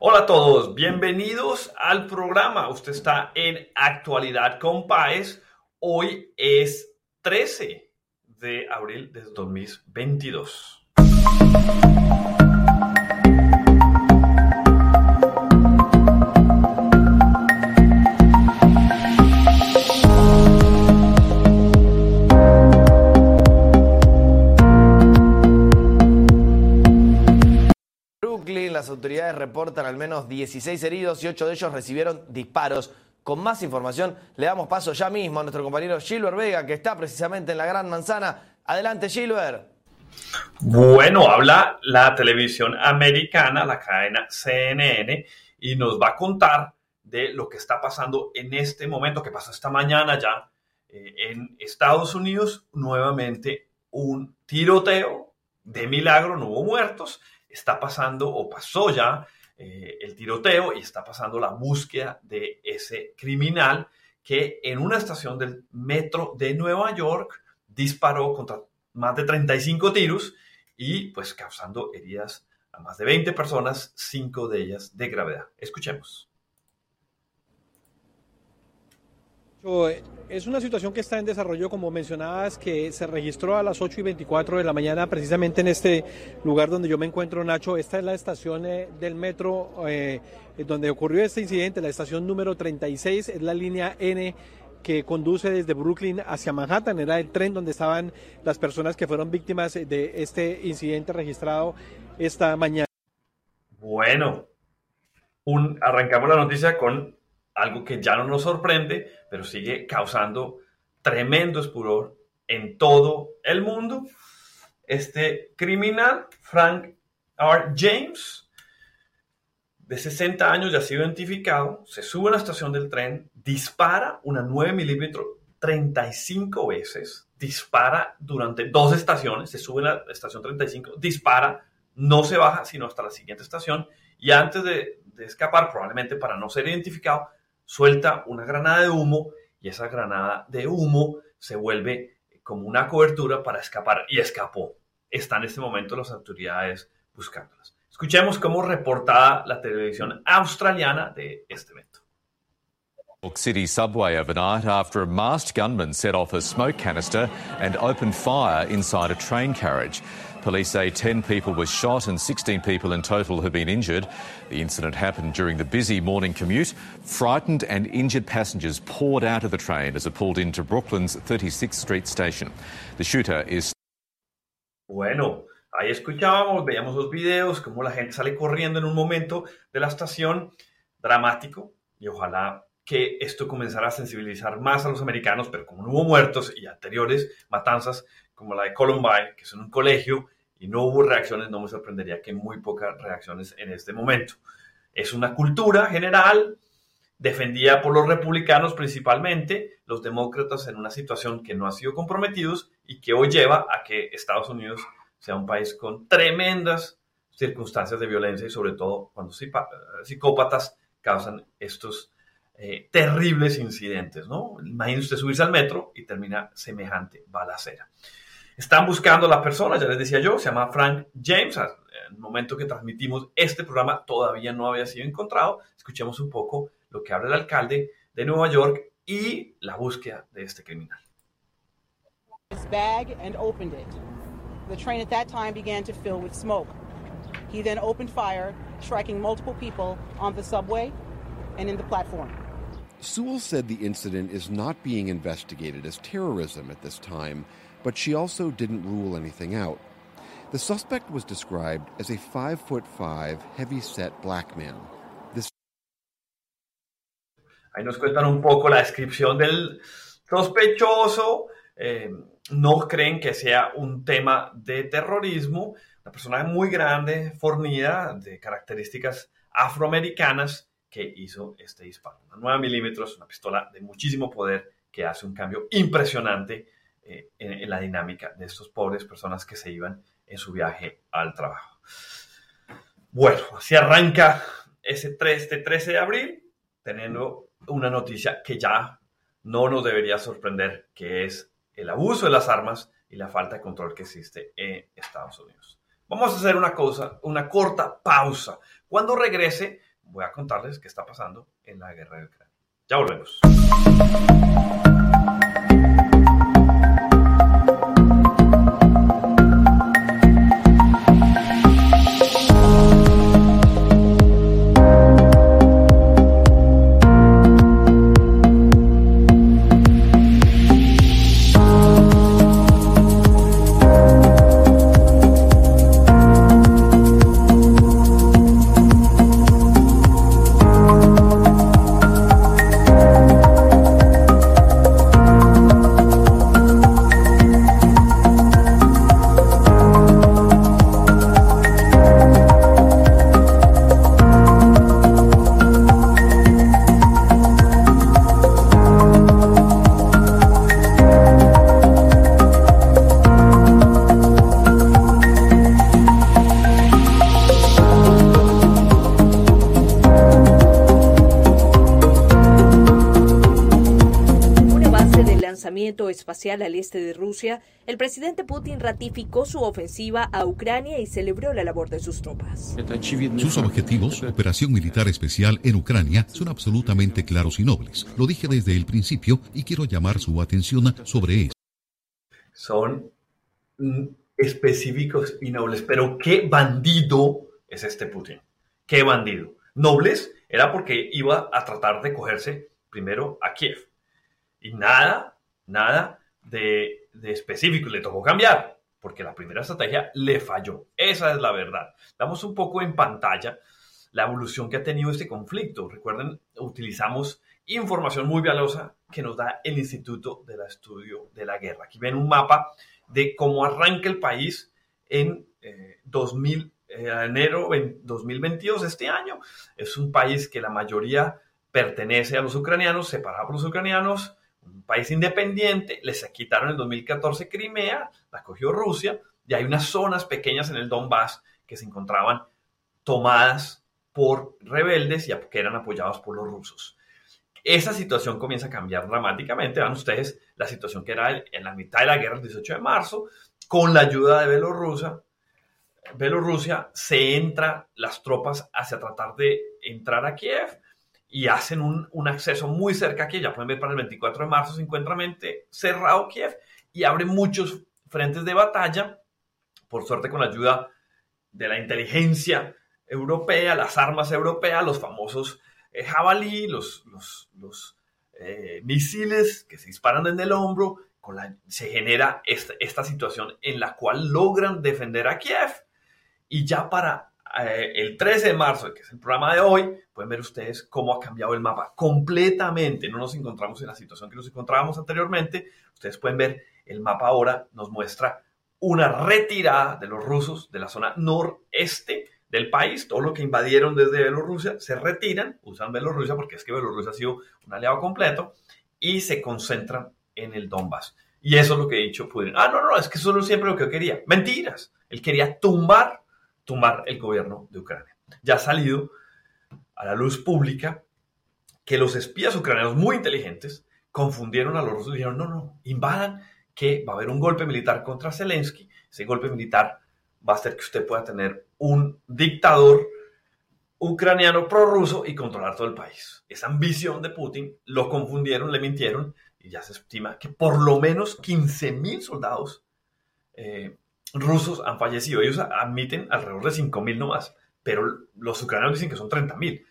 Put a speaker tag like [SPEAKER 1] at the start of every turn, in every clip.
[SPEAKER 1] Hola a todos, bienvenidos al programa. Usted está en Actualidad con Paez. Hoy es 13 de abril de 2022.
[SPEAKER 2] Las autoridades reportan al menos 16 heridos y 8 de ellos recibieron disparos. Con más información, le damos paso ya mismo a nuestro compañero Gilbert Vega, que está precisamente en la Gran Manzana. Adelante, Gilbert.
[SPEAKER 1] Bueno, habla la televisión americana, la cadena CNN, y nos va a contar de lo que está pasando en este momento, que pasó esta mañana ya eh, en Estados Unidos, nuevamente un tiroteo de milagro, no hubo muertos, está pasando o pasó ya eh, el tiroteo y está pasando la búsqueda de ese criminal que en una estación del metro de Nueva York disparó contra más de 35 tiros y pues causando heridas a más de 20 personas, cinco de ellas de gravedad. Escuchemos.
[SPEAKER 3] Es una situación que está en desarrollo, como mencionabas, que se registró a las 8 y 24 de la mañana, precisamente en este lugar donde yo me encuentro, Nacho. Esta es la estación eh, del metro eh, donde ocurrió este incidente, la estación número 36, es la línea N que conduce desde Brooklyn hacia Manhattan. Era el tren donde estaban las personas que fueron víctimas de este incidente registrado esta mañana.
[SPEAKER 1] Bueno, un, arrancamos la noticia con algo que ya no nos sorprende, pero sigue causando tremendo espuror en todo el mundo. Este criminal, Frank R. James, de 60 años, ya ha sido identificado, se sube a la estación del tren, dispara una 9 milímetros 35 veces, dispara durante dos estaciones, se sube a la estación 35, dispara, no se baja sino hasta la siguiente estación y antes de, de escapar, probablemente para no ser identificado, suelta una granada de humo y esa granada de humo se vuelve como una cobertura para escapar y escapó. Está en este momento las autoridades buscándolas. Escuchemos cómo reportada la televisión australiana de este evento.
[SPEAKER 4] City subway overnight after a masked gunman set off a smoke canister and opened fire inside a train carriage. Police say 10 people were shot and 16 people in total have been injured. The incident happened during the busy morning commute. Frightened and injured passengers poured out of the train as it pulled into Brooklyn's 36th Street station. The shooter is.
[SPEAKER 1] Bueno, ahí escuchábamos, veíamos los videos, cómo la gente sale corriendo en un momento de la estación, dramático, y ojalá que esto comenzara a sensibilizar más a los americanos, pero como no hubo muertos y anteriores matanzas como la de Columbine, que es en un colegio, y no hubo reacciones, no me sorprendería que muy pocas reacciones en este momento. Es una cultura general defendida por los republicanos principalmente, los demócratas en una situación que no ha sido comprometidos y que hoy lleva a que Estados Unidos sea un país con tremendas circunstancias de violencia y sobre todo cuando psicópatas causan estos eh, terribles incidentes, ¿no? Imagínese usted subirse al metro y termina semejante balacera. Están buscando a la persona, ya les decía yo, se llama Frank James. En el momento que transmitimos este programa todavía no había sido encontrado. Escuchemos un poco lo que habla el alcalde de Nueva York y la búsqueda de este criminal.
[SPEAKER 5] His bag and opened it. The train at that time began to fill with smoke. He then opened fire, striking multiple people on the subway and in the platform.
[SPEAKER 6] Sewell said the incident is not being investigated as terrorism at this time, but she also didn't rule anything out. The suspect was described as a five foot five, heavy set black man. This
[SPEAKER 1] Ahí nos cuentan un poco la descripción del sospechoso. Eh, no creen que sea un tema de terrorismo. Una persona muy grande, fornida, de características afroamericanas, que hizo este disparo. Una 9 milímetros, una pistola de muchísimo poder que hace un cambio impresionante eh, en, la dinámica de estos pobres personas que se iban en su viaje al trabajo. Bueno, así arranca ese 3, este 13 de abril, teniendo una noticia que ya no nos debería sorprender, que es el abuso de las armas y la falta de control que existe en Estados Unidos. Vamos a hacer una cosa, una corta pausa. Cuando regrese, voy a contarles qué está pasando en la guerra de Ucrania. Ya volvemos.
[SPEAKER 7] Este de Rusia, el presidente Putin ratificó su ofensiva a Ucrania y celebró la labor de sus tropas.
[SPEAKER 8] Sus objetivos, operación militar especial en Ucrania, son absolutamente claros y nobles. Lo dije desde el principio y quiero llamar su atención sobre eso.
[SPEAKER 1] Son mm, específicos y nobles, pero qué bandido es este Putin. Qué bandido. Nobles era porque iba a tratar de cogerse primero a Kiev. Y nada nada de, específico. Le tocó cambiar, porque la primera estrategia le falló. Esa es la verdad. Damos un poco en pantalla la evolución que ha tenido este conflicto. Recuerden, utilizamos información muy valiosa que nos da el Instituto del Estudio de la Guerra. Aquí ven un mapa de cómo arranca el país en 2000, eh, eh, enero 2022, este año. Es un país que la mayoría pertenece a los ucranianos, separado por los ucranianos, un país independiente, les quitaron en 2014 Crimea, la cogió Rusia, y hay unas zonas pequeñas en el Donbass que se encontraban tomadas por rebeldes y que eran apoyados por los rusos. Esa situación comienza a cambiar dramáticamente. Vean ustedes la situación que era en la mitad de la guerra, el 18 de marzo, con la ayuda de Bielorrusia. Bielorrusia se entra las tropas hacia tratar de entrar a Kiev y hacen un, acceso muy cerca aquí, ya pueden ver para el 24 de marzo se encuentra cerrado Kiev y abre muchos frentes de batalla, por suerte con la ayuda de la inteligencia europea, las armas europeas, los famosos eh, jabalí, los, los, eh, misiles que se disparan desde el hombro, con la, se genera esta, esta situación en la cual logran defender a Kiev. Y ya para el 13 de marzo, que es el programa de hoy, pueden ver ustedes cómo ha cambiado el mapa completamente. No nos encontramos en la situación que nos encontrábamos anteriormente. Ustedes pueden ver el mapa ahora nos muestra una retirada de los rusos de la zona noreste del país. Todo lo que invadieron desde Bielorrusia se retiran, usan Bielorrusia porque es que Bielorrusia ha sido un aliado completo y se concentran en el Donbass. Y eso es lo que he dicho Putin. Ah, no, no, es que eso es siempre lo que yo quería. Mentiras. Él quería tumbar tumbar el gobierno de Ucrania. Ya ha salido a la luz pública que los espías ucranianos muy inteligentes confundieron a los rusos y dijeron, no, no, invadan, que va a haber un golpe militar contra Zelensky. Ese golpe militar va a hacer que usted pueda tener un dictador ucraniano prorruso y controlar todo el país. Esa ambición de Putin lo confundieron, le mintieron y ya se estima que por lo menos 15.000 soldados eh, rusos han fallecido. Ellos admiten alrededor de 5.000 nomás, pero los ucranianos dicen que son 30.000.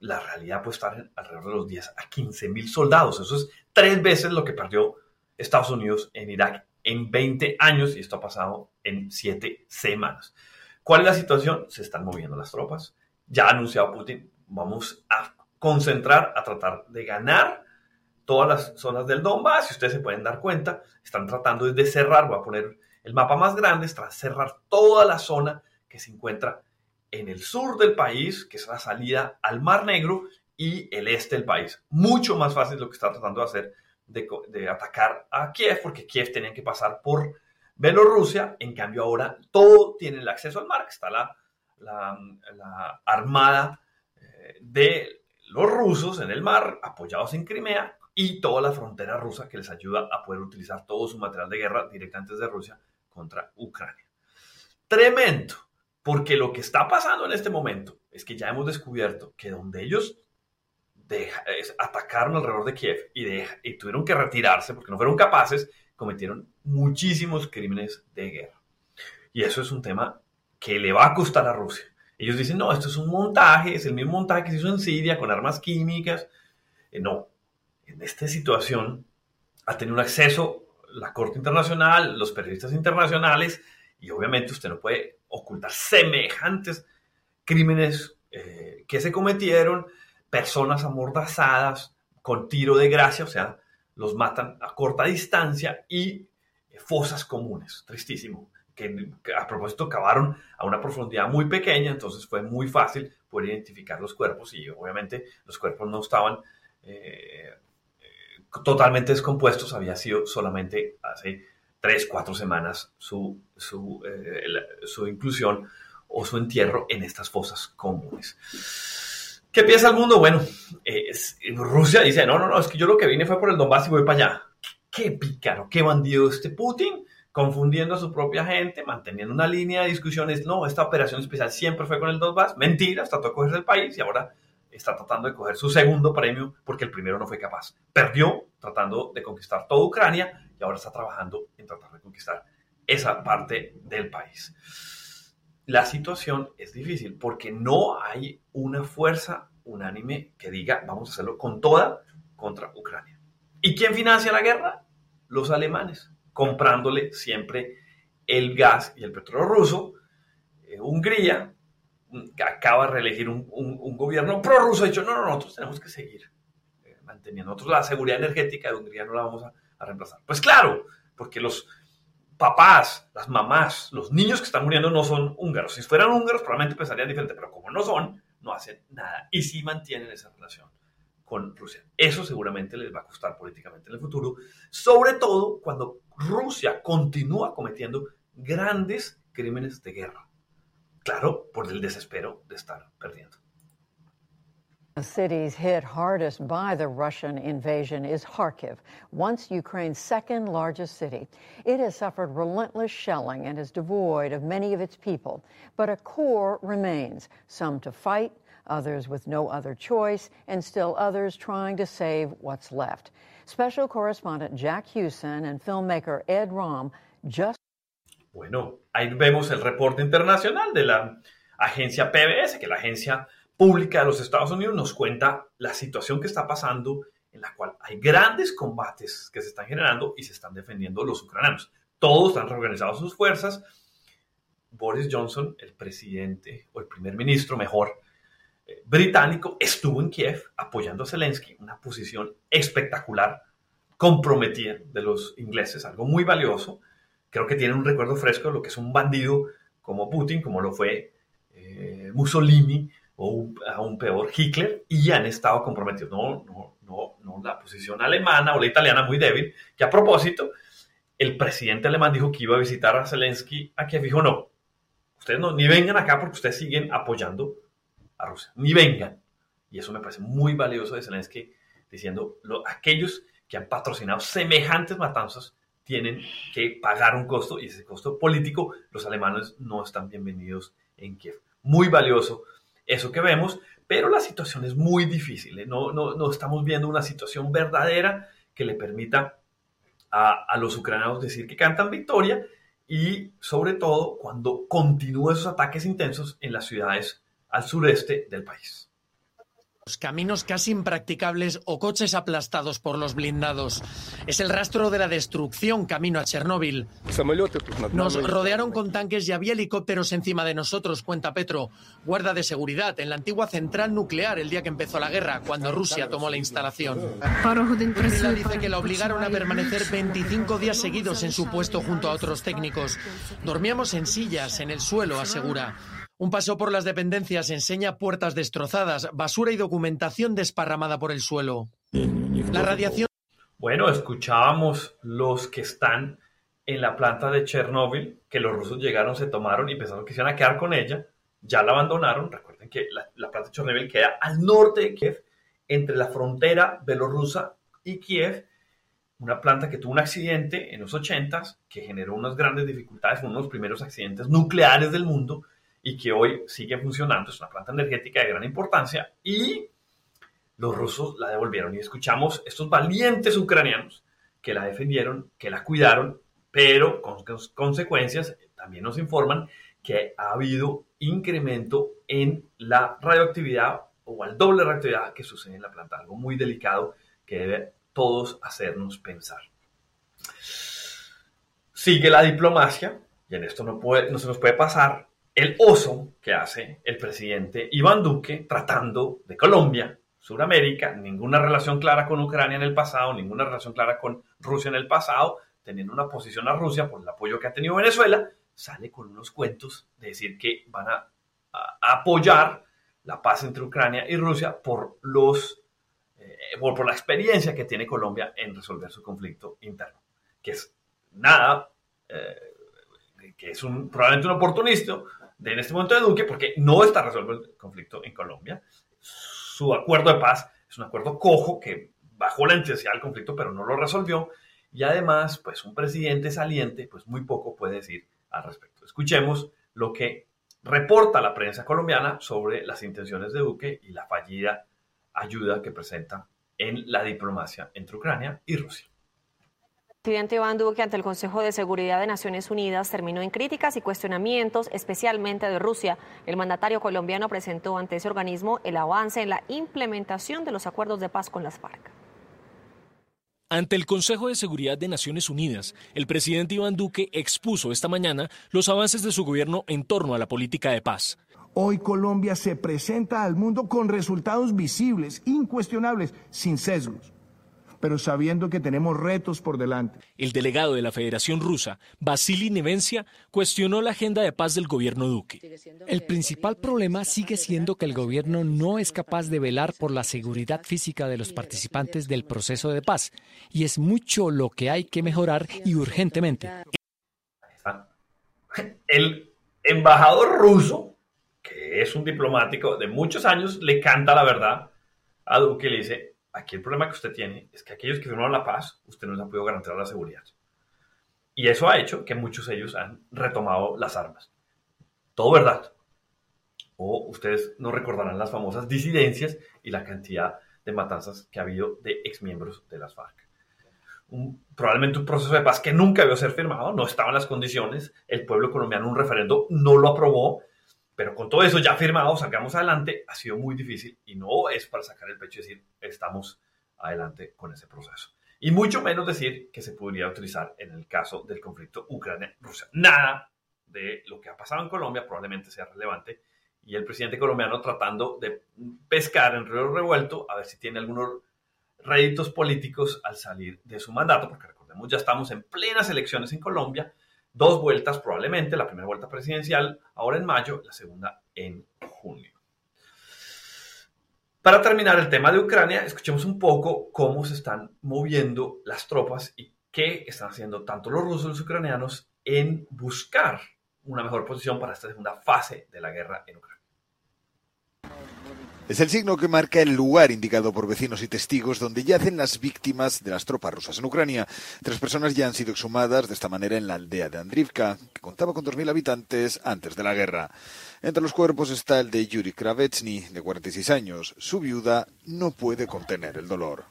[SPEAKER 1] La realidad puede estar alrededor de los 10 a 15.000 soldados. Eso es tres veces lo que perdió Estados Unidos en Irak en 20 años y esto ha pasado en 7 semanas. ¿Cuál es la situación? Se están moviendo las tropas. Ya ha anunciado Putin, vamos a concentrar, a tratar de ganar todas las zonas del Donbass. Si ustedes se pueden dar cuenta, están tratando de cerrar, voy a poner el mapa más grande es tras cerrar toda la zona que se encuentra en el sur del país, que es la salida al Mar Negro, y el este del país. Mucho más fácil lo que está tratando de hacer de, atacar a Kiev, porque Kiev tenía que pasar por Bielorrusia, en cambio ahora todo tiene el acceso al mar, que está la, la armada eh, de los rusos en el mar, apoyados en Crimea, y toda la frontera rusa que les ayuda a poder utilizar todo su material de guerra directamente desde Rusia contra Ucrania. Tremendo, Porque lo que está pasando en este momento es que ya hemos descubierto que donde ellos atacaron alrededor de Kiev y, tuvieron que retirarse porque no fueron capaces, cometieron muchísimos crímenes de guerra. Y eso es un tema que le va a costar a Rusia. Ellos dicen, no, esto es un montaje, es el mismo montaje que se hizo en Siria con armas químicas. Eh, no, en esta situación ha tenido un acceso la Corte Internacional, los periodistas internacionales, y obviamente usted no puede ocultar semejantes crímenes eh, que se cometieron, personas amordazadas con tiro de gracia, o sea, los matan a corta distancia y fosas comunes, tristísimo. Que, a propósito cavaron a una profundidad muy pequeña, entonces fue muy fácil poder identificar los cuerpos y obviamente los cuerpos no estaban eh, totalmente descompuestos, había sido solamente hace tres, cuatro semanas su, su, eh, su inclusión o su entierro en estas fosas comunes. ¿Qué piensa el mundo? Bueno, Rusia dice, no, no, no, es que yo lo que vine fue por el Donbass y voy para allá. Qué pícaro, qué bandido este Putin confundiendo a su propia gente, manteniendo una línea de discusiones. No, esta operación especial siempre fue con el Donbass. Mentira, de cogerse el país y ahora está tratando de coger su segundo premio porque el primero no fue capaz. Perdió tratando de conquistar toda Ucrania y ahora está trabajando en tratar de conquistar esa parte del país. La situación es difícil porque no hay una fuerza unánime que diga vamos a hacerlo con toda contra Ucrania. ¿Y quién financia la guerra? Los alemanes comprándole siempre el gas y el petróleo ruso. Eh, Hungría acaba de reelegir un, un, gobierno prorruso, ha dicho, no, no, nosotros tenemos que seguir eh, manteniendo. Nosotros la seguridad energética de Hungría no la vamos a, a, reemplazar. Pues claro, porque los papás, las mamás, los niños que están muriendo no son húngaros. Si fueran húngaros probablemente pensarían diferente, pero como no son, no hacen nada. Y sí mantienen esa relación con Rusia. Eso seguramente les va a costar políticamente en el futuro, sobre todo cuando Rusia continúa cometiendo grandes crímenes de guerra. Claro, por el desespero de estar perdiendo.
[SPEAKER 9] The cities hit hardest by the Russian invasion is Kharkiv, once Ukraine's second largest city. It has suffered relentless shelling and is devoid of many of its people, but a core remains, some to fight, others with no other choice, and still others trying to save what's left. Special correspondent Jack Hewson and filmmaker Ed Rom just.
[SPEAKER 1] Bueno, ahí vemos el reporte internacional de la agencia PBS, que la agencia pública de los Estados Unidos nos cuenta la situación que está pasando, en la cual hay grandes combates que se están generando y se están defendiendo los ucranianos. Todos han reorganizado sus fuerzas. Boris Johnson, el presidente o el primer ministro mejor británico estuvo en Kiev apoyando a Zelensky, una posición espectacular, comprometida de los ingleses, algo muy valioso. Creo que tienen un recuerdo fresco de lo que es un bandido como Putin, como lo fue eh, Mussolini o aún peor Hitler, y han estado comprometidos. No, no, no, no, la posición alemana o la italiana muy débil, que a propósito, el presidente alemán dijo que iba a visitar a Zelensky a Kiev, dijo no, ustedes no, ni vengan acá porque ustedes siguen apoyando a Rusia, ni vengan. Y eso me parece muy valioso de Zelensky, diciendo, lo, aquellos que han patrocinado semejantes matanzas tienen que pagar un costo y ese costo político los alemanes no están bienvenidos en Kiev. Muy valioso eso que vemos, pero la situación es muy difícil. ¿eh? No, no, no, estamos viendo una situación verdadera que le permita a, a los ucranianos decir que cantan victoria y sobre todo cuando continúen esos ataques intensos en las ciudades al sureste del país.
[SPEAKER 10] Caminos casi impracticables o coches aplastados por los blindados. Es el rastro de la destrucción camino a Chernóbil. Nos rodearon con tanques y había helicópteros encima de nosotros, cuenta Petro, guarda de seguridad en la antigua central nuclear el día que empezó la guerra, cuando Rusia tomó la instalación. Priscila dice que la obligaron a permanecer 25 días seguidos en su puesto junto a otros técnicos. Dormíamos en sillas, en el suelo, asegura. Un paso por las dependencias enseña puertas destrozadas, basura y documentación desparramada por el suelo. La radiación.
[SPEAKER 1] Bueno, escuchábamos los que están en la planta de Chernóbil, que los rusos llegaron, se tomaron y pensaron que se iban a quedar con ella. Ya la abandonaron. Recuerden que la, la planta de Chernóbil queda al norte de Kiev, entre la frontera belorrusa y Kiev. Una planta que tuvo un accidente en los 80 que generó unas grandes dificultades, uno de los primeros accidentes nucleares del mundo y que hoy sigue funcionando. Es una planta energética de gran importancia y los rusos la devolvieron. Y escuchamos estos valientes ucranianos que la defendieron, que la cuidaron, pero con consecuencias también nos informan que ha habido incremento en la radioactividad o al doble radioactividad que sucede en la planta, algo muy delicado que debe todos hacernos pensar. Sigue la diplomacia, y en esto no, puede, no se nos puede pasar el oso que hace el presidente Iván Duque tratando de Colombia, Sudamérica, ninguna relación clara con Ucrania en el pasado, ninguna relación clara con Rusia en el pasado, teniendo una posición a Rusia por el apoyo que ha tenido Venezuela, sale con unos cuentos de decir que van a, apoyar la paz entre Ucrania y Rusia por los eh, por, la experiencia que tiene Colombia en resolver su conflicto interno, que es nada, eh, que es probablemente un oportunista de en este momento de Duque, porque no está resuelto el conflicto en Colombia. Su acuerdo de paz es un acuerdo cojo que bajó la intensidad del conflicto, pero no lo resolvió. Y además, pues un presidente saliente, pues muy poco puede decir al respecto. Escuchemos lo que reporta la prensa colombiana sobre las intenciones de Duque y la fallida ayuda que presenta en la diplomacia entre Ucrania y Rusia.
[SPEAKER 11] El presidente Iván Duque ante el Consejo de Seguridad de Naciones Unidas terminó en críticas y cuestionamientos, especialmente de Rusia. El mandatario colombiano presentó ante ese organismo el avance en la implementación de los acuerdos de paz con las FARC.
[SPEAKER 12] Ante el Consejo de Seguridad de Naciones Unidas, el presidente Iván Duque expuso esta mañana los avances de su gobierno en torno a la política de paz.
[SPEAKER 13] Hoy Colombia se presenta al mundo con resultados visibles, incuestionables, sin sesgos pero sabiendo que tenemos retos por delante.
[SPEAKER 12] El delegado de la Federación Rusa, Vasily Nevencia, cuestionó la agenda de paz del gobierno Duque.
[SPEAKER 14] El principal problema sigue siendo que el gobierno no es capaz de velar por la seguridad física de los participantes del proceso de paz, y es mucho lo que hay que mejorar y urgentemente.
[SPEAKER 1] El embajador ruso, que es un diplomático de muchos años, le canta la verdad a Duque y le dice, aquí el problema que usted tiene es que aquellos que firmaron la paz, usted no les ha podido garantizar la seguridad. Y eso ha hecho que muchos de ellos han retomado las armas. Todo verdad. O ustedes no recordarán las famosas disidencias y la cantidad de matanzas que ha habido de exmiembros de las FARC. probablemente un proceso de paz que nunca debió ser firmado, no estaban las condiciones, el pueblo colombiano un referendo no lo aprobó, pero con todo eso ya firmado, sacamos adelante, ha sido muy difícil y no es para sacar el pecho y decir, estamos adelante con ese proceso. Y mucho menos decir que se podría utilizar en el caso del conflicto Ucrania-Rusia. Nada de lo que ha pasado en Colombia probablemente sea relevante y el presidente colombiano tratando de pescar en río revuelto a ver si tiene algunos réditos políticos al salir de su mandato, porque recordemos, ya estamos en plenas elecciones en Colombia dos vueltas probablemente, la primera vuelta presidencial ahora en mayo, la segunda en junio. Para terminar el tema de Ucrania, escuchemos un poco cómo se están moviendo las tropas y qué están haciendo tanto los rusos y los ucranianos en buscar una mejor posición para esta segunda fase de la guerra en Ucrania.
[SPEAKER 15] Es el signo que marca el lugar indicado por vecinos y testigos donde yacen las víctimas de las tropas rusas en Ucrania. Tres personas ya han sido exhumadas de esta manera en la aldea de Andrivka, que contaba con 2.000 habitantes antes de la guerra. Entre los cuerpos está el de Yuri Kravetsny, de 46 años. Su viuda no puede contener el dolor.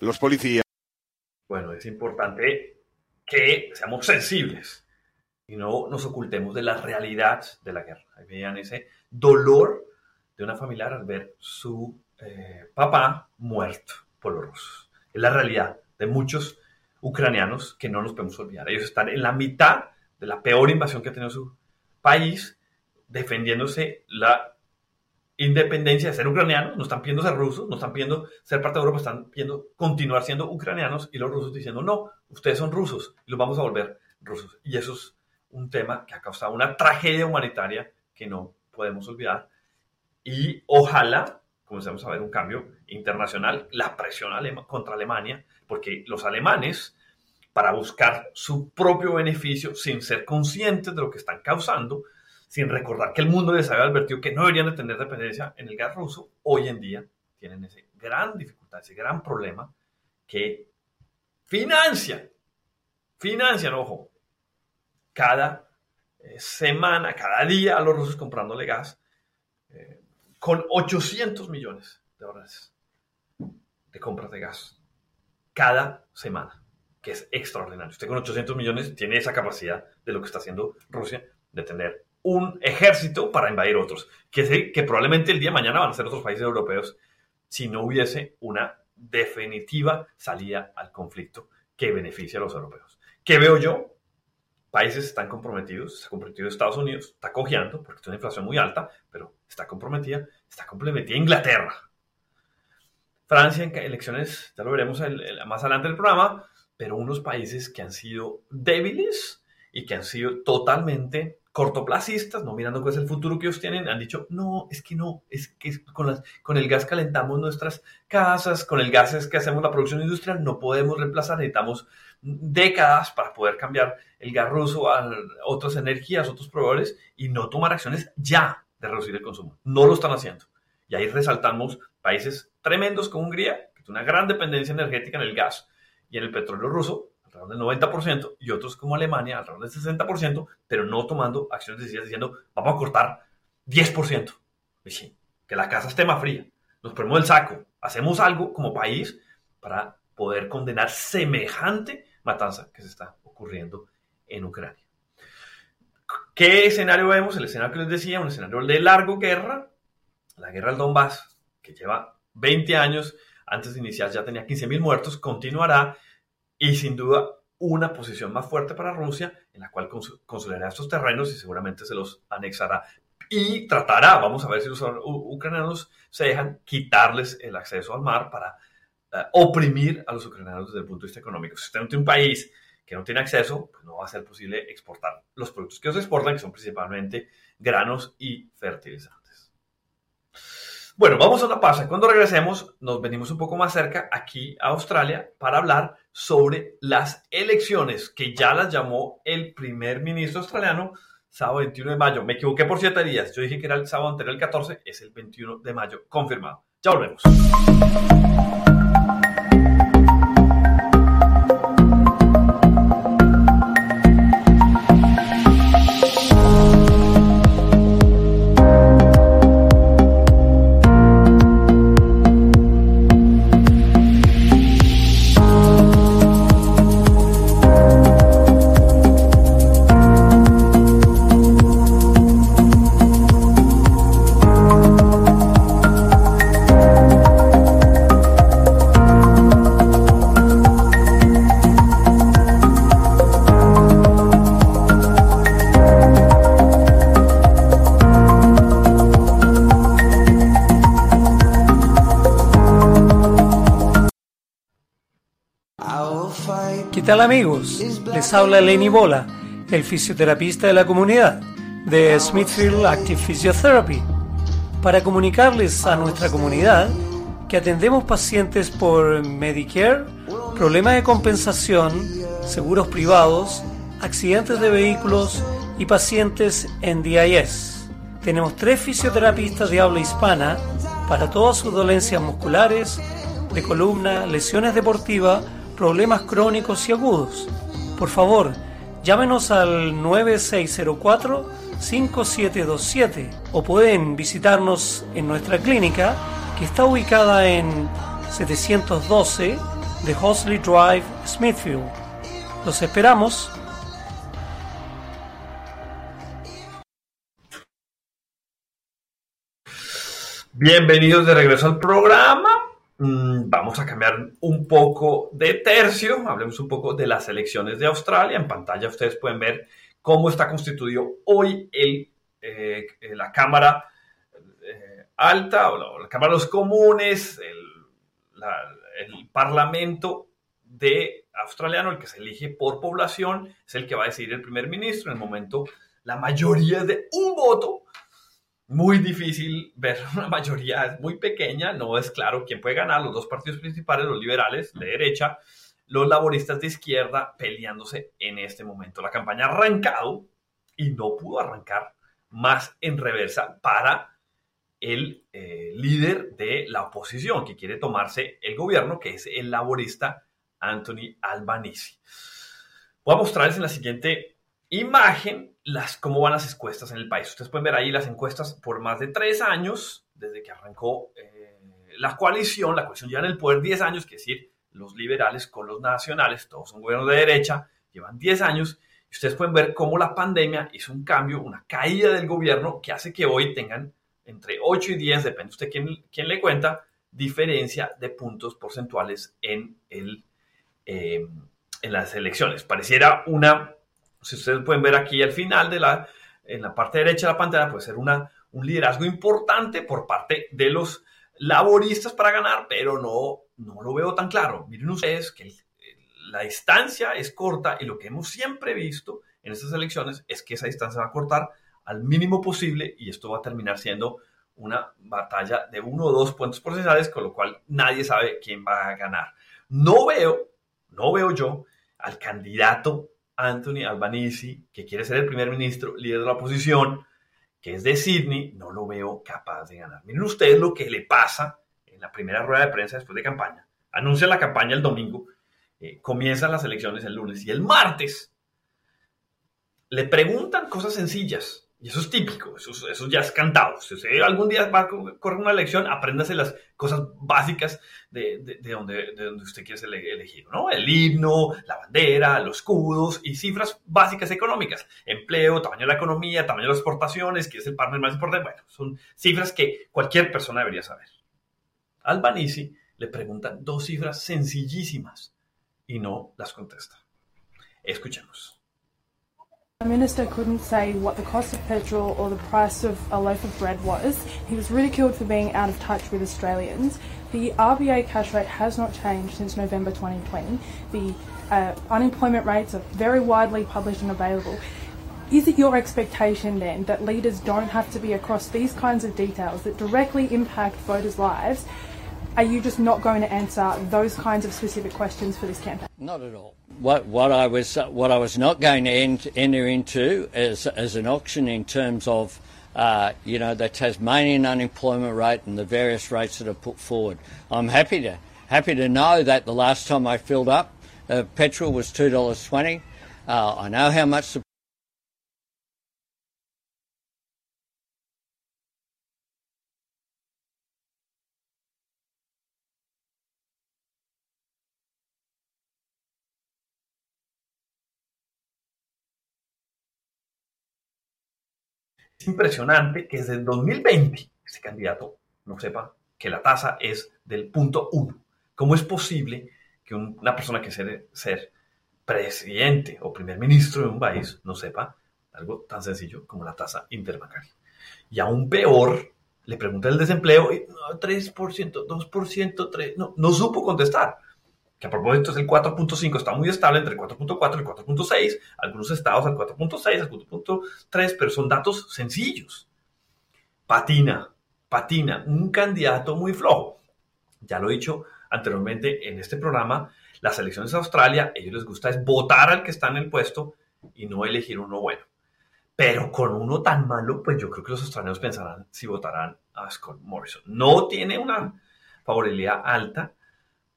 [SPEAKER 15] Los policías.
[SPEAKER 1] Bueno, es importante que seamos sensibles y no nos ocultemos de la realidad de la guerra. Ahí vean ese dolor de una familiar al ver su eh, papá muerto por los rusos. Es la realidad de muchos ucranianos que no nos podemos olvidar. Ellos están en la mitad de la peor invasión que ha tenido su país, defendiéndose la independencia de ser ucranianos, no están pidiendo ser rusos, no están pidiendo ser parte de Europa, están pidiendo continuar siendo ucranianos y los rusos diciendo, no, ustedes son rusos y los vamos a volver rusos. Y esos un tema que ha causado una tragedia humanitaria que no podemos olvidar. Y ojalá comencemos a ver un cambio internacional, la presión contra Alemania, porque los alemanes, para buscar su propio beneficio, sin ser conscientes de lo que están causando, sin recordar que el mundo les había advertido que no deberían de tener dependencia en el gas ruso, hoy en día tienen esa gran dificultad, ese gran problema que financia, financian, ojo, cada eh, semana, cada día a los rusos comprándole gas eh, con 800 millones de dólares de compras de gas cada semana, que es extraordinario. Usted con 800 millones tiene esa capacidad de lo que está haciendo Rusia de tener un ejército para invadir otros, que, que probablemente el día de mañana van a ser otros países europeos si no hubiese una definitiva salida al conflicto que beneficie a los europeos. ¿Qué veo yo? Países están comprometidos, está comprometido Estados Unidos, está cojeando porque tiene una inflación muy alta, pero está comprometida, está comprometida Inglaterra. Francia en elecciones, ya lo veremos más adelante del programa, pero unos países que han sido débiles y que han sido totalmente cortoplacistas, no mirando cuál es el futuro que ellos tienen, han dicho, no, es que no, es que con, las, con el gas calentamos nuestras casas, con el gas es que hacemos la producción industrial, no podemos reemplazar, necesitamos décadas para poder cambiar el gas ruso a otras energías, otros proveedores y no tomar acciones ya de reducir el consumo. No lo están haciendo. Y ahí resaltamos países tremendos como Hungría, que tiene una gran dependencia energética en el gas y en el petróleo ruso, alrededor del 90%, y otros como Alemania, alrededor del 60%, pero no tomando acciones decididas diciendo, vamos a cortar 10%. sí, que la casa esté más fría. Nos ponemos el saco, hacemos algo como país para poder condenar semejante matanza que se está ocurriendo en Ucrania. ¿Qué escenario vemos? El escenario que les decía, un escenario de largo guerra, la guerra del Donbass, que lleva 20 años, antes de iniciar ya tenía 15.000 muertos, continuará y sin duda una posición más fuerte para Rusia, en la cual consolidará estos terrenos y seguramente se los anexará y tratará, vamos a ver si los ucranianos se dejan quitarles el acceso al mar para oprimir a los ucranianos desde el punto de vista económico. Si usted no tiene un país que no tiene acceso, pues no va a ser posible exportar los productos que se exportan, que son principalmente granos y fertilizantes. Bueno, vamos a una pausa. Cuando regresemos, nos venimos un poco más cerca aquí a Australia para hablar sobre las elecciones que ya las llamó el primer ministro australiano sábado 21 de mayo. Me equivoqué por siete días. Yo dije que era el sábado anterior, el 14, es el 21 de mayo, confirmado. Ya volvemos.
[SPEAKER 16] Habla Lenny Bola, el fisioterapista de la comunidad de Smithfield Active Physiotherapy, para comunicarles a nuestra comunidad que atendemos pacientes por Medicare, problemas de compensación, seguros privados, accidentes de vehículos y pacientes en DIS. Tenemos tres fisioterapistas de habla hispana para todas sus dolencias musculares, de columna, lesiones deportivas, problemas crónicos y agudos. Por favor, llámenos al 9604-5727 o pueden visitarnos en nuestra clínica que está ubicada en 712 de Hosley Drive, Smithfield. Los esperamos.
[SPEAKER 1] Bienvenidos de regreso al programa. Mm, vamos a cambiar un poco de tercio, hablemos un poco de las elecciones de Australia. En pantalla ustedes pueden ver cómo está constituido hoy eh, la Cámara eh, Alta o la, Cámara de los Comunes, el, Parlamento de australiano, el que se elige por población, es el que va a decidir el primer ministro. En el momento, la mayoría de un voto muy difícil ver una mayoría, es muy pequeña, no es claro quién puede ganar, los dos partidos principales, los liberales de derecha, los laboristas de izquierda peleándose en este momento. La campaña ha arrancado y no pudo arrancar más en reversa para el eh, líder de la oposición que quiere tomarse el gobierno, que es el laborista Anthony Albanese. Voy a mostrarles en la siguiente imagen las, cómo van las encuestas en el país. Ustedes pueden ver ahí las encuestas por más de tres años, desde que arrancó eh, la coalición. La coalición lleva en el poder 10 años, que es decir, los liberales con los nacionales, todos son gobiernos de derecha, llevan 10 años. Ustedes pueden ver cómo la pandemia hizo un cambio, una caída del gobierno que hace que hoy tengan entre 8 y 10, depende usted quién, quién le cuenta, diferencia de puntos porcentuales en, el, eh, en las elecciones. Pareciera una si ustedes pueden ver aquí al final de la, en la parte derecha de la pantalla, puede ser una, un liderazgo importante por parte de los laboristas para ganar, pero no, no lo veo tan claro. Miren ustedes que la distancia es corta y lo que hemos siempre visto en estas elecciones es que esa distancia va a cortar al mínimo posible y esto va a terminar siendo una batalla de uno o dos puntos porcentuales, con lo cual nadie sabe quién va a ganar. No veo, no veo yo al candidato Anthony Albanese, que quiere ser el primer ministro, líder de la oposición, que es de Sydney, no lo veo capaz de ganar. Miren ustedes lo que le pasa en la primera rueda de prensa después de campaña. Anuncia la campaña el domingo, eh, comienzan las elecciones el lunes y el martes le preguntan cosas sencillas y eso es típico, eso, ya es cantado. Si algún día va a correr una elección, apréndase las cosas básicas de, donde, de donde usted quiere ser elegido, ¿no? El himno, la bandera, los escudos y cifras básicas económicas. Empleo, tamaño de la economía, tamaño de las exportaciones, que es el partner más importante. Bueno, son cifras que cualquier persona debería saber. Albanisi le preguntan dos cifras sencillísimas y no las contesta. Escuchemos.
[SPEAKER 17] The minister couldn't say what the cost of petrol or the price of a loaf of bread was. He was ridiculed for being out of touch with Australians. The RBA cash rate has not changed since November 2020. The uh, unemployment rates are very widely published and available. Is it your expectation then that leaders don't have to be across these kinds of details that directly impact voters' lives? Are you just not going to answer those kinds of specific questions for this campaign?
[SPEAKER 18] Not at all what, what I was what I was not going to ent, enter into as, as an option in terms of uh, you know the Tasmanian unemployment rate and the various rates that are put forward. I'm happy to happy to know that the last time I filled up, uh, petrol was two dollars twenty. Uh, I know how much the
[SPEAKER 1] impresionante que desde el 2020 este candidato no sepa que la tasa es del punto uno. ¿Cómo es posible que una persona que quiere ser presidente o primer ministro de un país no sepa algo tan sencillo como la tasa interbancaria? Y aún peor, le pregunté el desempleo y 3%, 2%, 3%, no, no supo contestar que a propósito es el 4.5, está muy estable entre el 4.4 y el 4.6, algunos estados al 4.6, al 4.3, pero son datos sencillos. Patina, patina, un candidato muy flojo. Ya lo he dicho anteriormente en este programa, las elecciones de Australia, a ellos les gusta es votar al que está en el puesto y no elegir uno bueno. Pero con uno tan malo, pues yo creo que los australianos pensarán si votarán a Scott Morrison. No tiene una favorabilidad alta,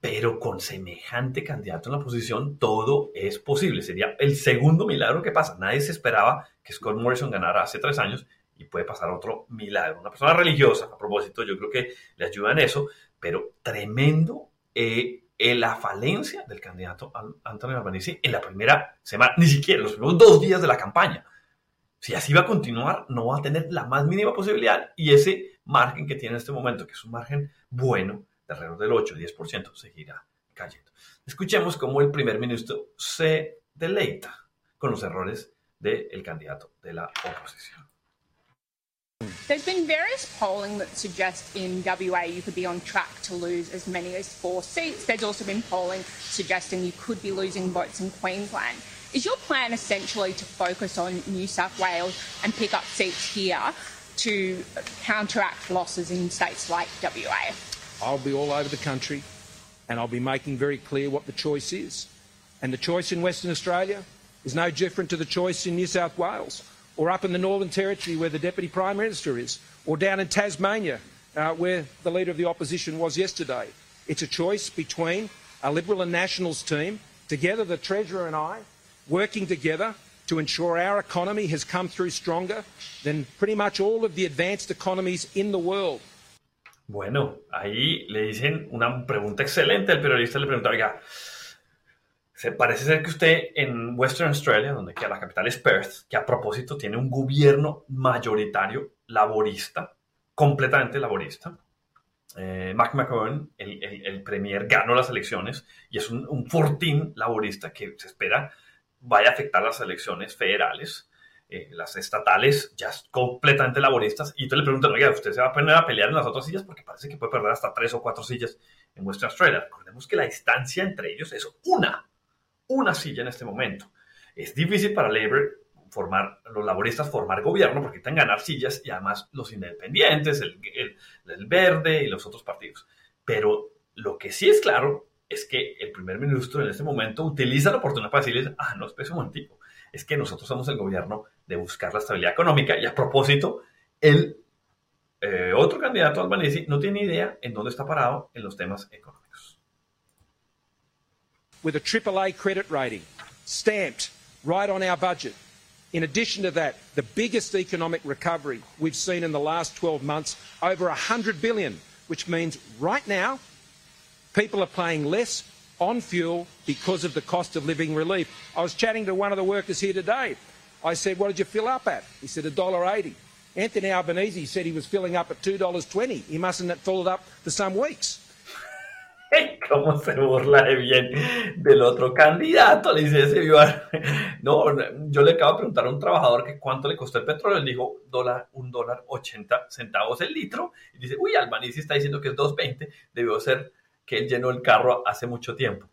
[SPEAKER 1] pero con semejante candidato en la posición, todo es posible. Sería el segundo milagro que pasa. Nadie se esperaba que Scott Morrison ganara hace tres años y puede pasar otro milagro. Una persona religiosa, a propósito, yo creo que le ayuda en eso, pero tremendo eh, la falencia del candidato Antonio Albanese en la primera semana, ni siquiera los primeros dos días de la campaña. Si así va a continuar, no va a tener la más mínima posibilidad y ese margen que tiene en este momento, que es un margen bueno, de alrededor del 8-10% seguirá cayendo. Escuchemos cómo el primer ministro se deleita con los errores del candidato de la oposición.
[SPEAKER 19] There's been various polling that suggests in WA you could be on track to lose as many as four seats. There's also been polling suggesting you could be losing votes in Queensland. Is your plan essentially to focus on New South Wales and pick up seats here to counteract losses in states like WA?
[SPEAKER 20] I'll be all over the country and I'll be making very clear what the choice is. And the choice in Western Australia is no different to the choice in New South Wales or up in the Northern Territory where the Deputy Prime Minister is or down in Tasmania uh, where the Leader of the Opposition was yesterday. It's a choice between a Liberal and Nationals team, together the Treasurer and I, working together to ensure our economy has come through stronger than pretty much all of the advanced economies in the world.
[SPEAKER 1] Bueno, ahí le dicen una pregunta excelente. El periodista le pregunta, oiga, se parece ser que usted en Western Australia, donde queda la capital es Perth, que a propósito tiene un gobierno mayoritario laborista, completamente laborista. Eh, Mac McCowan, el, el, premier, ganó las elecciones y es un, un fortín laborista que se espera vaya a afectar las elecciones federales. Eh, las estatales ya completamente laboristas, y tú le preguntas, oiga, ¿usted se va a poner a pelear en las otras sillas? Porque parece que puede perder hasta tres o cuatro sillas en Western Australia. Recordemos que la distancia entre ellos es una, una silla en este momento. Es difícil para Labour formar, los laboristas formar gobierno porque están ganar sillas y además los independientes, el, el, el verde y los otros partidos. Pero lo que sí es claro es que el primer ministro en este momento utiliza la oportunidad para decirles, ah, no, espese un momentico, es que nosotros somos el gobierno de buscar la estabilidad económica y a propósito, el eh, otro candidato, Albanese, no tiene idea en dónde está parado en los temas económicos.
[SPEAKER 20] With a AAA credit rating stamped right on our budget. In addition to that, the biggest economic recovery we've seen in the last 12 months, over 100 billion, which means right now people are paying less on fuel because of the cost of living relief. I was chatting to one of the workers here today. I said, what did you fill up at? He said, $1.80. Anthony Albanese said he was filling up at $2.20. He mustn't have filled up for some weeks.
[SPEAKER 1] ¿Cómo se burla de bien del otro candidato? Le dice ese No, yo le acabo de preguntar a un trabajador que cuánto le costó el petróleo. Él dijo dólar, un dólar 80 centavos el litro. Y dice, uy, Albanese está diciendo que es 2.20. Debió ser que él llenó el carro hace mucho tiempo.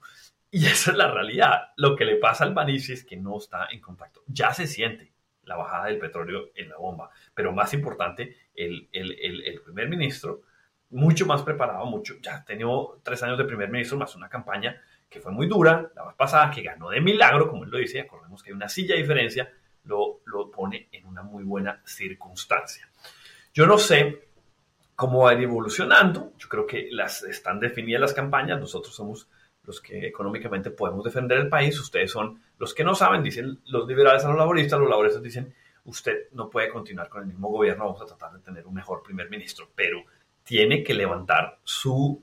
[SPEAKER 1] Y esa es la realidad. Lo que le pasa al Banisi es que no está en contacto. Ya se siente la bajada del petróleo en la bomba. Pero más importante, el, primer ministro, mucho más preparado, mucho, ya ha tenido tres años de primer ministro, más una campaña que fue muy dura, la vez pasada, que ganó de milagro, como él lo dice, acordemos que hay una silla de diferencia, lo, lo pone en una muy buena circunstancia. Yo no sé cómo va a ir evolucionando. Yo creo que las, están definidas las campañas. Nosotros somos los que económicamente podemos defender el país. Ustedes son los que no saben, dicen los liberales a los laboristas. Los laboristas dicen, usted no puede continuar con el mismo gobierno, vamos a tratar de tener un mejor primer ministro. Pero tiene que levantar su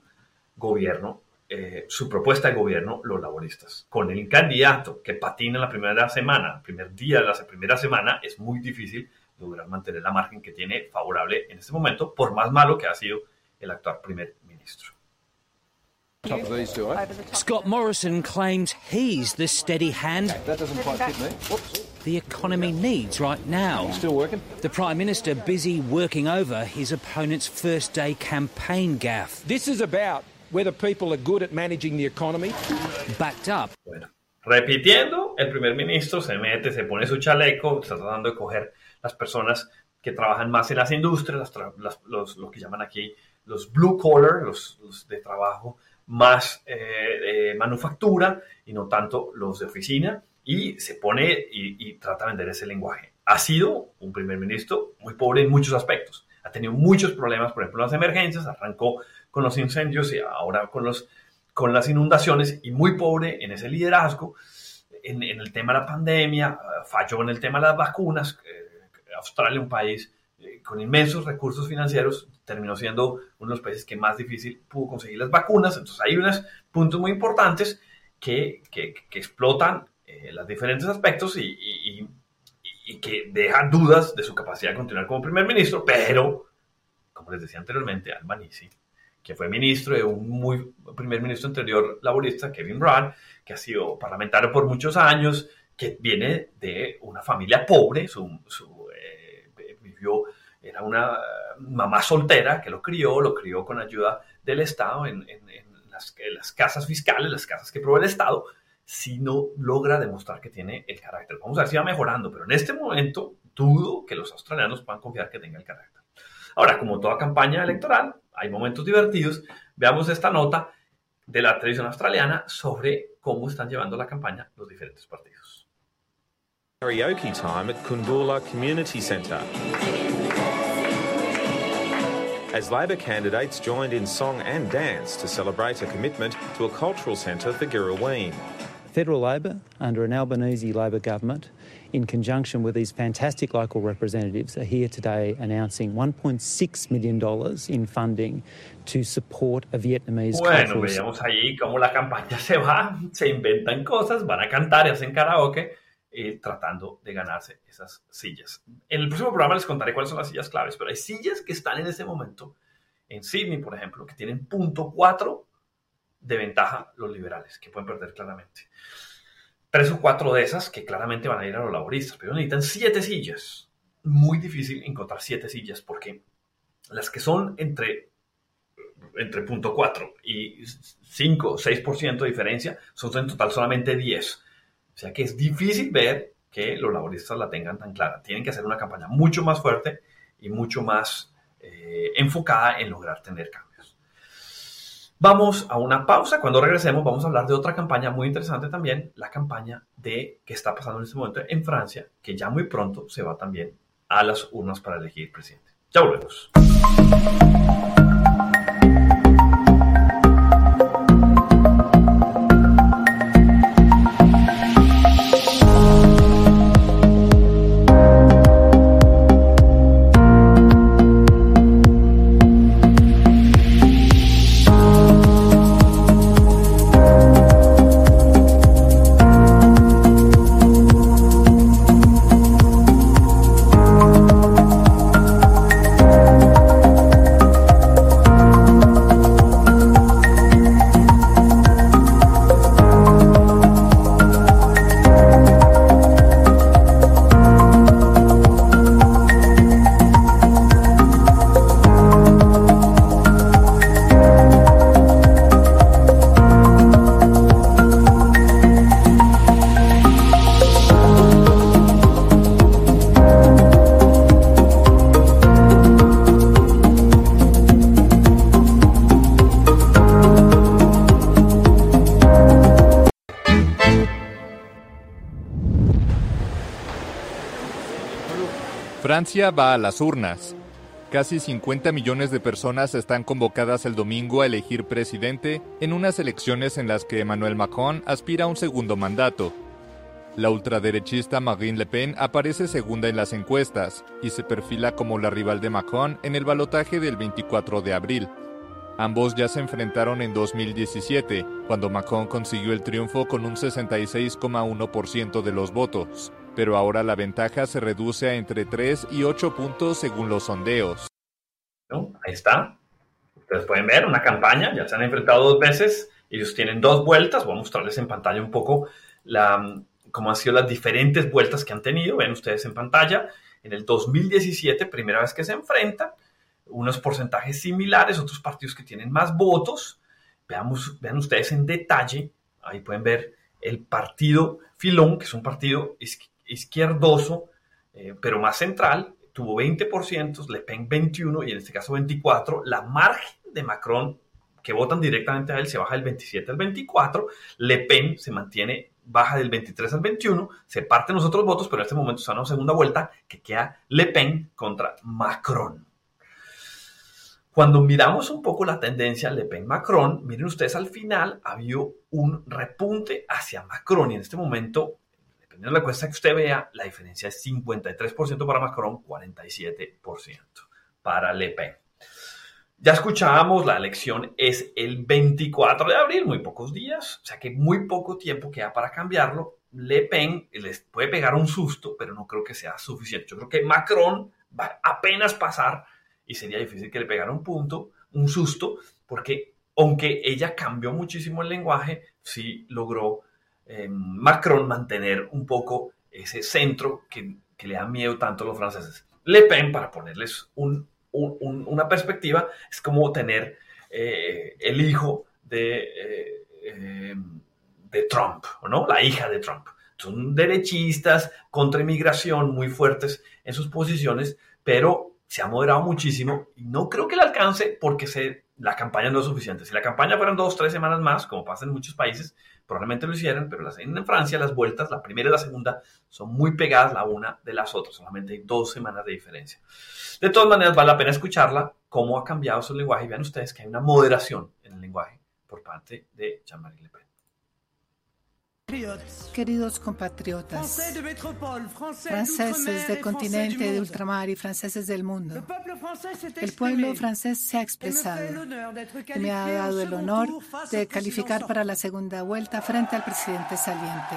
[SPEAKER 1] gobierno, eh, su propuesta de gobierno, los laboristas. Con el candidato que patina la primera semana, el primer día de la primera semana, es muy difícil lograr mantener la margen que tiene favorable en este momento, por más malo que ha sido el actual primer ministro. Eh?
[SPEAKER 21] Scott Morrison claims he's the steady hand that doesn't quite fit me. the economy needs right now.
[SPEAKER 20] Still working?
[SPEAKER 21] The Prime Minister busy working over his opponent's first day campaign gaffe.
[SPEAKER 20] This is about whether people are good at managing the economy.
[SPEAKER 21] Backed up.
[SPEAKER 1] Bueno, repitiendo, el primer ministro se mete, se pone su chaleco, está tratando de coger las personas que trabajan más en las industrias, los, lo que llaman aquí los blue collar, los, de trabajo más eh, de manufactura y no tanto los de oficina, y se pone y, y, trata de vender ese lenguaje. Ha sido un primer ministro muy pobre en muchos aspectos. Ha tenido muchos problemas, por ejemplo, las emergencias, arrancó con los incendios y ahora con, los, con las inundaciones y muy pobre en ese liderazgo. En, en el tema de la pandemia, falló en el tema de las vacunas, eh, Australia, un país eh, con inmensos recursos financieros, terminó siendo uno de los países que más difícil pudo conseguir las vacunas. Entonces hay unos puntos muy importantes que, que, explotan eh, los diferentes aspectos y, y, que dejan dudas de su capacidad de continuar como primer ministro, pero, como les decía anteriormente, Albanese, que fue ministro de un muy primer ministro anterior laborista, Kevin Rudd, que ha sido parlamentario por muchos años, que viene de una familia pobre, su, era una mamá soltera que lo crió, lo crió con ayuda del Estado en, las, las, casas fiscales, las casas que provee el Estado, si no logra demostrar que tiene el carácter. Vamos a ver si va mejorando, pero en este momento dudo que los australianos puedan confiar que tenga el carácter. Ahora, como toda campaña electoral, hay momentos divertidos. Veamos esta nota de la televisión australiana sobre cómo están llevando la campaña los diferentes partidos.
[SPEAKER 22] Karaoke time at Kundula Community Centre. As Labor candidates joined in song and dance to celebrate a commitment to a cultural centre for Girraween.
[SPEAKER 23] federal Labor under an Albanese Labor government in conjunction with these fantastic local representatives, are here today announcing $1.6 million in funding to support a Vietnamese
[SPEAKER 1] Bueno, veíamos ahí cómo la campaña se va, se inventan cosas, van a cantar y hacen karaoke eh, tratando de ganarse esas sillas. En el próximo programa les contaré cuáles son las sillas claves, pero hay sillas que están en este momento en Sydney, por ejemplo, que tienen punto cuatro de ventaja los liberales, que pueden perder claramente tres o cuatro de esas que claramente van a ir a los laboristas, pero necesitan siete sillas. Muy difícil encontrar siete sillas porque las que son entre, entre punto .4 y 5 o 6% de diferencia son en total solamente 10. Sea que es difícil ver que los laboristas la tengan tan clara. Tienen que hacer una campaña mucho más fuerte y mucho más eh, enfocada en lograr tener cambio. Vamos a una pausa. Cuando regresemos vamos a hablar de otra campaña muy interesante también, la campaña de que está pasando en este momento en Francia, que ya muy pronto se va también a las urnas para elegir presidente. Ya volvemos.
[SPEAKER 24] Francia va a las urnas. Casi 50 millones de personas están convocadas el domingo a elegir presidente en unas elecciones en las que Emmanuel Macron aspira a un segundo mandato. La ultraderechista Marine Le Pen aparece segunda en las encuestas y se perfila como la rival de Macron en el balotaje del 24 de abril. Ambos ya se enfrentaron en 2017, cuando Macron consiguió el triunfo con un 66,1% de los votos pero ahora la ventaja se reduce a entre 3 y 8 puntos según los sondeos.
[SPEAKER 1] Ahí está. Ustedes pueden ver una campaña, ya se han enfrentado dos veces, ellos tienen dos vueltas, voy a mostrarles en pantalla un poco la, cómo han sido las diferentes vueltas que han tenido, ven ustedes en pantalla, en el 2017, primera vez que se enfrentan, unos porcentajes similares, otros partidos que tienen más votos, veamos, vean ustedes en detalle, ahí pueden ver el partido Filón, que es un partido izquierdoso, eh, pero más central, tuvo 20%, Le Pen 21% y en este caso 24%. La margen de Macron que votan directamente a él se baja del 27 al 24, Le Pen se mantiene baja del 23 al 21, se parten los otros votos, pero en este momento está una segunda vuelta que queda Le Pen contra Macron. Cuando miramos un poco la tendencia Le Pen-Macron, miren ustedes al final había un repunte hacia Macron y en este momento en la encuesta que usted vea, la diferencia es 53% para Macron, 47% para Le Pen. Ya escuchábamos, la elección es el 24 de abril, muy pocos días, o sea que muy poco tiempo queda para cambiarlo. Le Pen les puede pegar un susto, pero no creo que sea suficiente. Yo creo que Macron va a apenas pasar y sería difícil que le pegara un punto, un susto, porque aunque ella cambió muchísimo el lenguaje, sí logró Macron mantener un poco ese centro que, le da miedo tanto a los franceses. Le Pen, para ponerles una perspectiva, es como tener eh, el hijo de, eh, eh, de Trump, ¿no? La hija de Trump. Son derechistas contra inmigración muy fuertes en sus posiciones, pero se ha moderado muchísimo y no creo que le alcance porque se, la campaña no es suficiente. Si la campaña fueran dos, tres semanas más, como pasa en muchos países, probablemente lo hicieran, pero en Francia las vueltas, la primera y la segunda, son muy pegadas la una de las otras, solamente hay dos semanas de diferencia. De todas maneras, vale la pena escucharla, cómo ha cambiado su lenguaje, vean ustedes que hay una moderación en el lenguaje por parte de Jean-Marie Le Pen.
[SPEAKER 25] Queridos compatriotas, franceses del continente, de ultramar y franceses del mundo, el pueblo francés se ha expresado. y me ha dado el honor de calificar para la segunda vuelta frente al presidente saliente.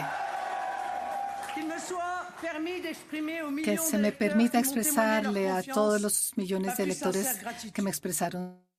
[SPEAKER 25] Que se me permita expresarle a todos los millones de electores que me expresaron